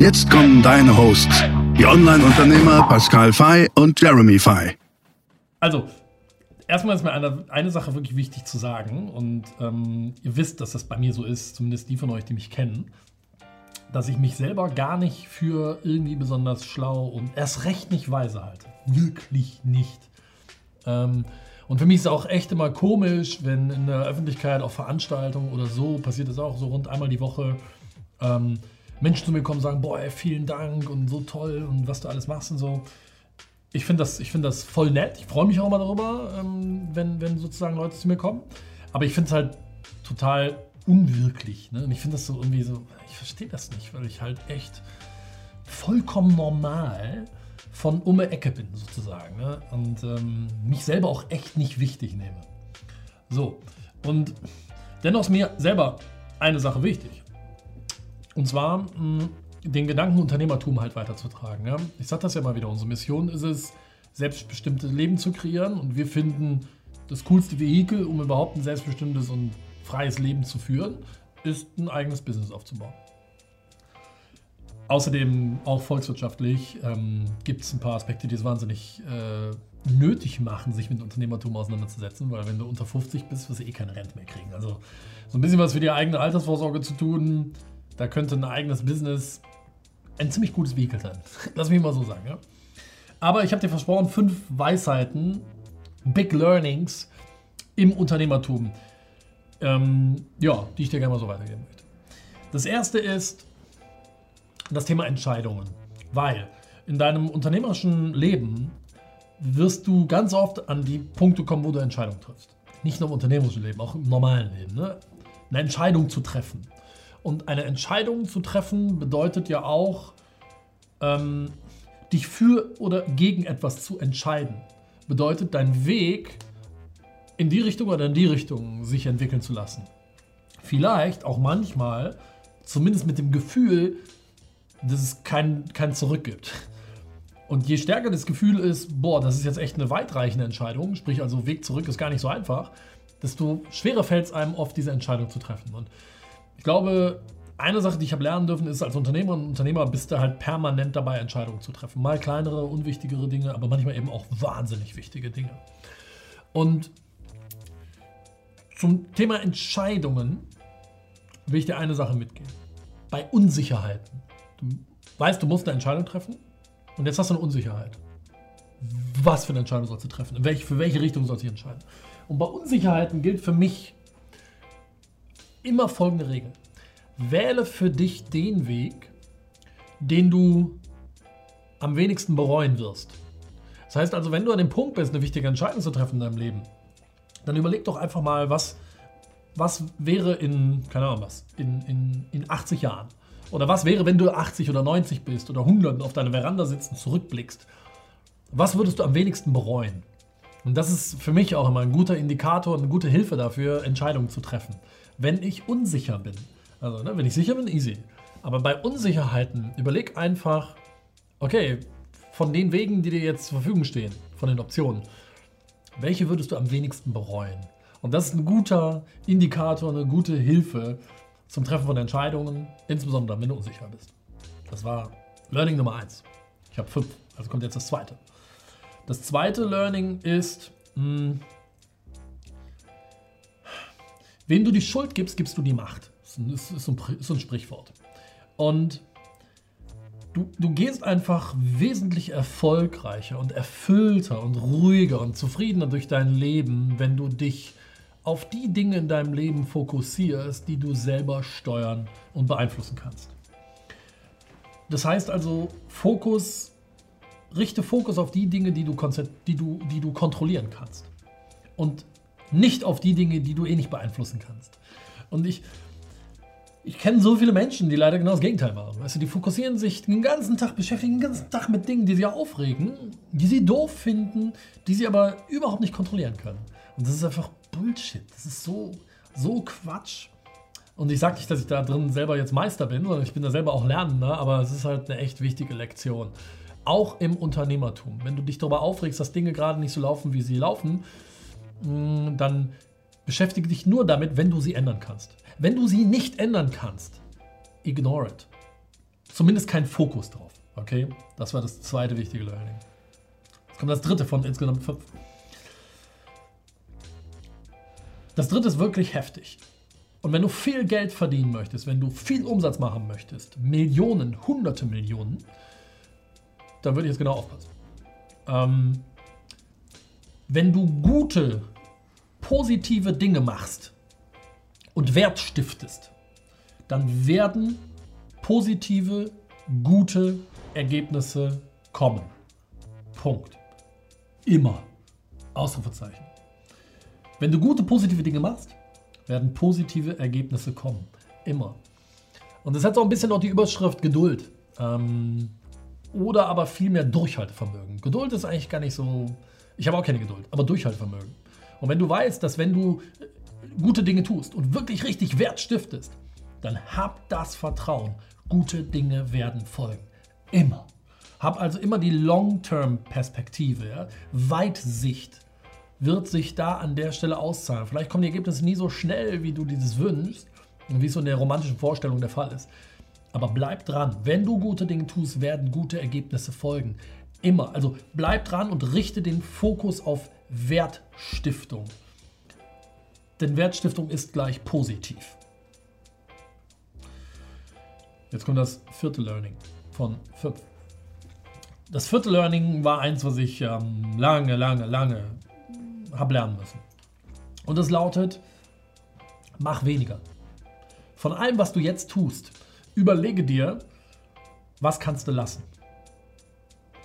Jetzt kommen deine Hosts, die Online-Unternehmer Pascal Fay und Jeremy Fay. Also, erstmal ist mir eine, eine Sache wirklich wichtig zu sagen und ähm, ihr wisst, dass das bei mir so ist, zumindest die von euch, die mich kennen, dass ich mich selber gar nicht für irgendwie besonders schlau und erst recht nicht weise halte. Wirklich nicht. Ähm, und für mich ist es auch echt immer komisch, wenn in der Öffentlichkeit auf Veranstaltungen oder so, passiert das auch so rund einmal die Woche, ähm, Menschen zu mir kommen und sagen, boah, vielen Dank und so toll und was du alles machst und so. Ich finde das, find das voll nett. Ich freue mich auch immer darüber, ähm, wenn, wenn sozusagen Leute zu mir kommen. Aber ich finde es halt total unwirklich. Ne? Und ich finde das so irgendwie so, ich verstehe das nicht, weil ich halt echt vollkommen normal von um die Ecke bin, sozusagen. Ne? Und ähm, mich selber auch echt nicht wichtig nehme. So, und dennoch ist mir selber eine Sache wichtig. Und zwar den Gedanken Unternehmertum halt weiterzutragen. Ja? Ich sage das ja mal wieder, unsere Mission ist es, selbstbestimmtes Leben zu kreieren und wir finden das coolste Vehikel, um überhaupt ein selbstbestimmtes und freies Leben zu führen, ist ein eigenes Business aufzubauen. Außerdem auch volkswirtschaftlich ähm, gibt es ein paar Aspekte, die es wahnsinnig äh, nötig machen, sich mit Unternehmertum auseinanderzusetzen, weil wenn du unter 50 bist, wirst du eh keine Rente mehr kriegen. Also so ein bisschen was für die eigene Altersvorsorge zu tun, da könnte ein eigenes Business ein ziemlich gutes Vehikel sein. Lass mich mal so sagen. Ja? Aber ich habe dir versprochen, fünf Weisheiten, Big Learnings im Unternehmertum, ähm, ja, die ich dir gerne mal so weitergeben möchte. Das erste ist das Thema Entscheidungen. Weil in deinem unternehmerischen Leben wirst du ganz oft an die Punkte kommen, wo du Entscheidungen triffst. Nicht nur im unternehmerischen Leben, auch im normalen Leben. Ne? Eine Entscheidung zu treffen. Und eine Entscheidung zu treffen bedeutet ja auch, ähm, dich für oder gegen etwas zu entscheiden. Bedeutet, dein Weg in die Richtung oder in die Richtung sich entwickeln zu lassen. Vielleicht auch manchmal, zumindest mit dem Gefühl, dass es kein, kein Zurück gibt. Und je stärker das Gefühl ist, boah, das ist jetzt echt eine weitreichende Entscheidung, sprich also Weg zurück ist gar nicht so einfach, desto schwerer fällt es einem oft, diese Entscheidung zu treffen. Und ich glaube, eine Sache, die ich habe lernen dürfen, ist, als Unternehmer und Unternehmer bist du halt permanent dabei, Entscheidungen zu treffen. Mal kleinere, unwichtigere Dinge, aber manchmal eben auch wahnsinnig wichtige Dinge. Und zum Thema Entscheidungen will ich dir eine Sache mitgeben. Bei Unsicherheiten. Du weißt, du musst eine Entscheidung treffen und jetzt hast du eine Unsicherheit. Was für eine Entscheidung sollst du treffen? Welche, für welche Richtung sollst du entscheiden? Und bei Unsicherheiten gilt für mich immer folgende Regel. Wähle für dich den Weg, den du am wenigsten bereuen wirst. Das heißt also, wenn du an dem Punkt bist, eine wichtige Entscheidung zu treffen in deinem Leben, dann überleg doch einfach mal, was, was wäre in, keine Ahnung was, in, in, in 80 Jahren. Oder was wäre, wenn du 80 oder 90 bist oder 100 und auf deiner Veranda sitzt und zurückblickst. Was würdest du am wenigsten bereuen? Und das ist für mich auch immer ein guter Indikator und eine gute Hilfe dafür, Entscheidungen zu treffen wenn ich unsicher bin. Also, ne, wenn ich sicher bin, easy. Aber bei Unsicherheiten überleg einfach, okay, von den Wegen, die dir jetzt zur Verfügung stehen, von den Optionen, welche würdest du am wenigsten bereuen? Und das ist ein guter Indikator, eine gute Hilfe zum Treffen von Entscheidungen, insbesondere wenn du unsicher bist. Das war Learning Nummer eins. Ich habe fünf, also kommt jetzt das zweite. Das zweite Learning ist, mh, hm, Wem du die Schuld gibst, gibst du die Macht. Das ist so ein, Sprichwort. Und du, du gehst einfach wesentlich erfolgreicher und erfüllter und ruhiger und zufriedener durch dein Leben, wenn du dich auf die Dinge in deinem Leben fokussierst, die du selber steuern und beeinflussen kannst. Das heißt also, Fokus, richte Fokus auf die Dinge, die du, die du, die du kontrollieren kannst. Und nicht auf die Dinge, die du eh nicht beeinflussen kannst. Und ich, ich kenne so viele Menschen, die leider genau das Gegenteil machen. Weißt du, die fokussieren sich den ganzen Tag, beschäftigen den ganzen Tag mit Dingen, die sie aufregen, die sie doof finden, die sie aber überhaupt nicht kontrollieren können. Und das ist einfach Bullshit. Das ist so, so Quatsch. Und ich sage nicht, dass ich da drin selber jetzt Meister bin, sondern ich bin da selber auch Lernender, aber es ist halt eine echt wichtige Lektion. Auch im Unternehmertum. Wenn du dich darüber aufregst, dass Dinge gerade nicht so laufen, wie sie laufen, dann beschäftige dich nur damit, wenn du sie ändern kannst. Wenn du sie nicht ändern kannst, ignore it. Zumindest kein Fokus drauf. Okay? Das war das zweite wichtige Learning. Jetzt kommt das dritte von insgesamt fünf. Das dritte ist wirklich heftig. Und wenn du viel Geld verdienen möchtest, wenn du viel Umsatz machen möchtest, Millionen, hunderte Millionen, dann würde ich jetzt genau aufpassen. Ähm, wenn du gute, positive Dinge machst, und Wert stiftest, dann werden positive, gute Ergebnisse kommen. Punkt. Immer. Ausrufezeichen. Wenn du gute, positive Dinge machst, werden positive Ergebnisse kommen. Immer. Und das hat so ein bisschen auch die Überschrift Geduld. Ähm, oder aber vielmehr Durchhaltevermögen. Geduld ist eigentlich gar nicht so. Ich habe auch keine Geduld, aber Durchhaltevermögen. Und wenn du weißt, dass wenn du gute Dinge tust und wirklich richtig Wert stiftest, dann hab das Vertrauen. Gute Dinge werden folgen. Immer. Hab also immer die Long-Term-Perspektive. Ja? Weitsicht wird sich da an der Stelle auszahlen. Vielleicht kommen die Ergebnisse nie so schnell, wie du dieses wünschst und wie es so in der romantischen Vorstellung der Fall ist. Aber bleib dran. Wenn du gute Dinge tust, werden gute Ergebnisse folgen. Immer. Also bleib dran und richte den Fokus auf Wertstiftung. Denn Wertstiftung ist gleich positiv. Jetzt kommt das vierte Learning von fünf. Das vierte Learning war eins, was ich ähm, lange, lange, lange habe lernen müssen. Und es lautet, mach weniger. Von allem, was du jetzt tust, überlege dir, was kannst du lassen.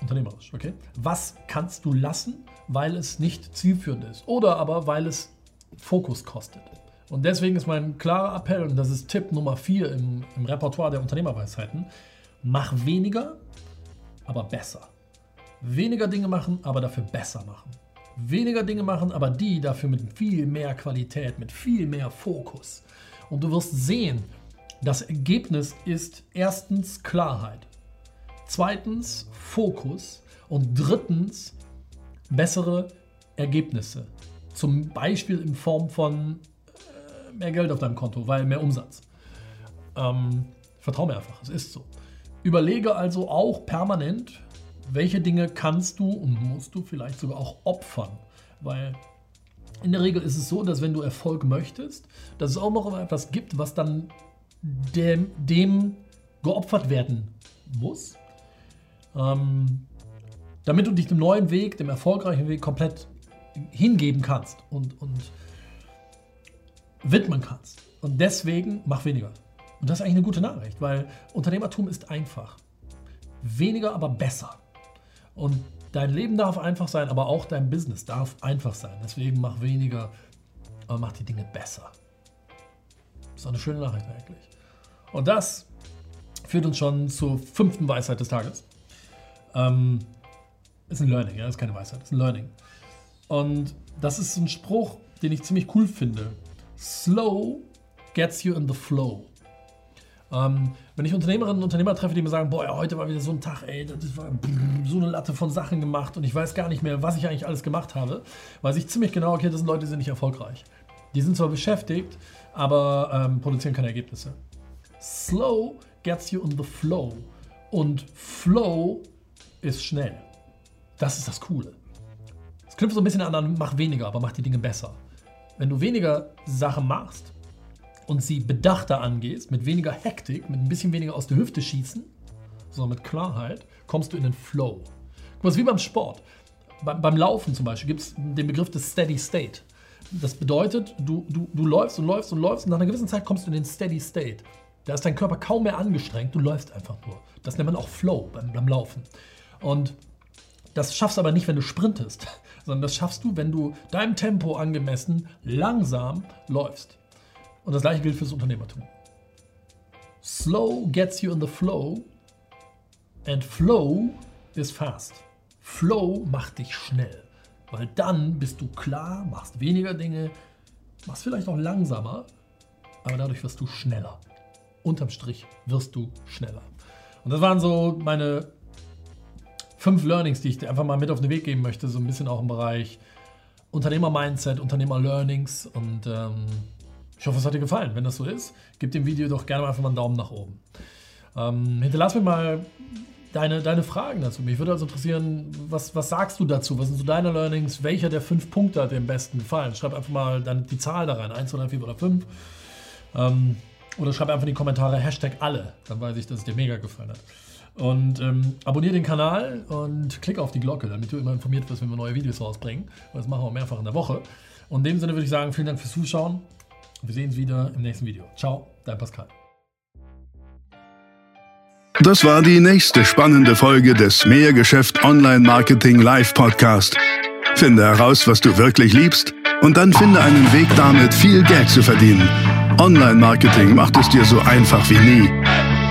Unternehmerisch, okay? Was kannst du lassen, weil es nicht zielführend ist? Oder aber weil es Fokus kostet. Und deswegen ist mein klarer Appell, und das ist Tipp Nummer 4 im, im Repertoire der Unternehmerweisheiten, mach weniger, aber besser. Weniger Dinge machen, aber dafür besser machen. Weniger Dinge machen, aber die dafür mit viel mehr Qualität, mit viel mehr Fokus. Und du wirst sehen, das Ergebnis ist erstens Klarheit, zweitens Fokus und drittens bessere Ergebnisse. Zum Beispiel in Form von äh, mehr Geld auf deinem Konto, weil mehr Umsatz. Ähm, vertrau mir einfach, es ist so. Überlege also auch permanent, welche Dinge kannst du und musst du vielleicht sogar auch opfern. Weil in der Regel ist es so, dass wenn du Erfolg möchtest, dass es auch noch etwas gibt, was dann dem, dem geopfert werden muss, ähm, damit du dich dem neuen Weg, dem erfolgreichen Weg komplett hingeben kannst und, und widmen kannst. Und deswegen mach weniger. Und das ist eigentlich eine gute Nachricht, weil Unternehmertum ist einfach. Weniger, aber besser. Und dein Leben darf einfach sein, aber auch dein Business darf einfach sein. Deswegen mach weniger, aber mach die Dinge besser. Das ist eine schöne Nachricht eigentlich. Und das führt uns schon zur fünften Weisheit des Tages. Ähm, ist ein Learning, ja, ist keine Weisheit, ist ein Learning. Und das ist ein Spruch, den ich ziemlich cool finde. Slow gets you in the flow. Ähm, wenn ich Unternehmerinnen und Unternehmer treffe, die mir sagen, boah, heute war wieder so ein Tag, ey, das war so eine Latte von Sachen gemacht und ich weiß gar nicht mehr, was ich eigentlich alles gemacht habe, weiß ich ziemlich genau, okay, das sind Leute, die sind nicht erfolgreich. Die sind zwar beschäftigt, aber ähm, produzieren keine Ergebnisse. Slow gets you in the flow. Und Flow ist schnell. Das ist das Coole. Es knüpft so ein bisschen an, mach weniger, aber mach die Dinge besser. Wenn du weniger Sachen machst und sie bedachter angehst, mit weniger Hektik, mit ein bisschen weniger aus der Hüfte schießen, sondern mit Klarheit, kommst du in den Flow. Guck mal, ist wie beim Sport. Be beim Laufen zum Beispiel gibt es den Begriff des Steady State. Das bedeutet, du, du, du läufst und läufst und läufst und nach einer gewissen Zeit kommst du in den Steady State. Da ist dein Körper kaum mehr angestrengt, du läufst einfach nur. Das nennt man auch Flow beim, beim Laufen. Und das schaffst du aber nicht, wenn du sprintest sondern das schaffst du, wenn du deinem Tempo angemessen langsam läufst. Und das gleiche gilt fürs Unternehmertum. Slow gets you in the flow and flow is fast. Flow macht dich schnell, weil dann bist du klar, machst weniger Dinge, machst vielleicht auch langsamer, aber dadurch wirst du schneller. Unterm Strich wirst du schneller. Und das waren so meine fünf Learnings, die ich dir einfach mal mit auf den Weg geben möchte, so ein bisschen auch im Bereich Unternehmer-Mindset, Unternehmer-Learnings und ähm, ich hoffe, es hat dir gefallen. Wenn das so ist, gib dem Video doch gerne einfach mal einen Daumen nach oben. Ähm, hinterlass mir mal deine, deine Fragen dazu. Mich würde also interessieren, was, was sagst du dazu? Was sind so deine Learnings? Welcher der fünf Punkte hat dir am besten gefallen? Schreib einfach mal dann die Zahl da rein, 1, 2, 3, 4 oder 5. Ähm, oder schreib einfach in die Kommentare Hashtag alle, dann weiß ich, dass es dir mega gefallen hat. Und ähm, abonniere den Kanal und klick auf die Glocke, damit du immer informiert wirst, wenn wir neue Videos rausbringen. Das machen wir mehrfach in der Woche. Und in dem Sinne würde ich sagen, vielen Dank fürs Zuschauen. Wir sehen uns wieder im nächsten Video. Ciao, dein Pascal. Das war die nächste spannende Folge des Mehrgeschäft Online Marketing Live Podcast. Finde heraus, was du wirklich liebst und dann finde einen Weg damit, viel Geld zu verdienen. Online Marketing macht es dir so einfach wie nie.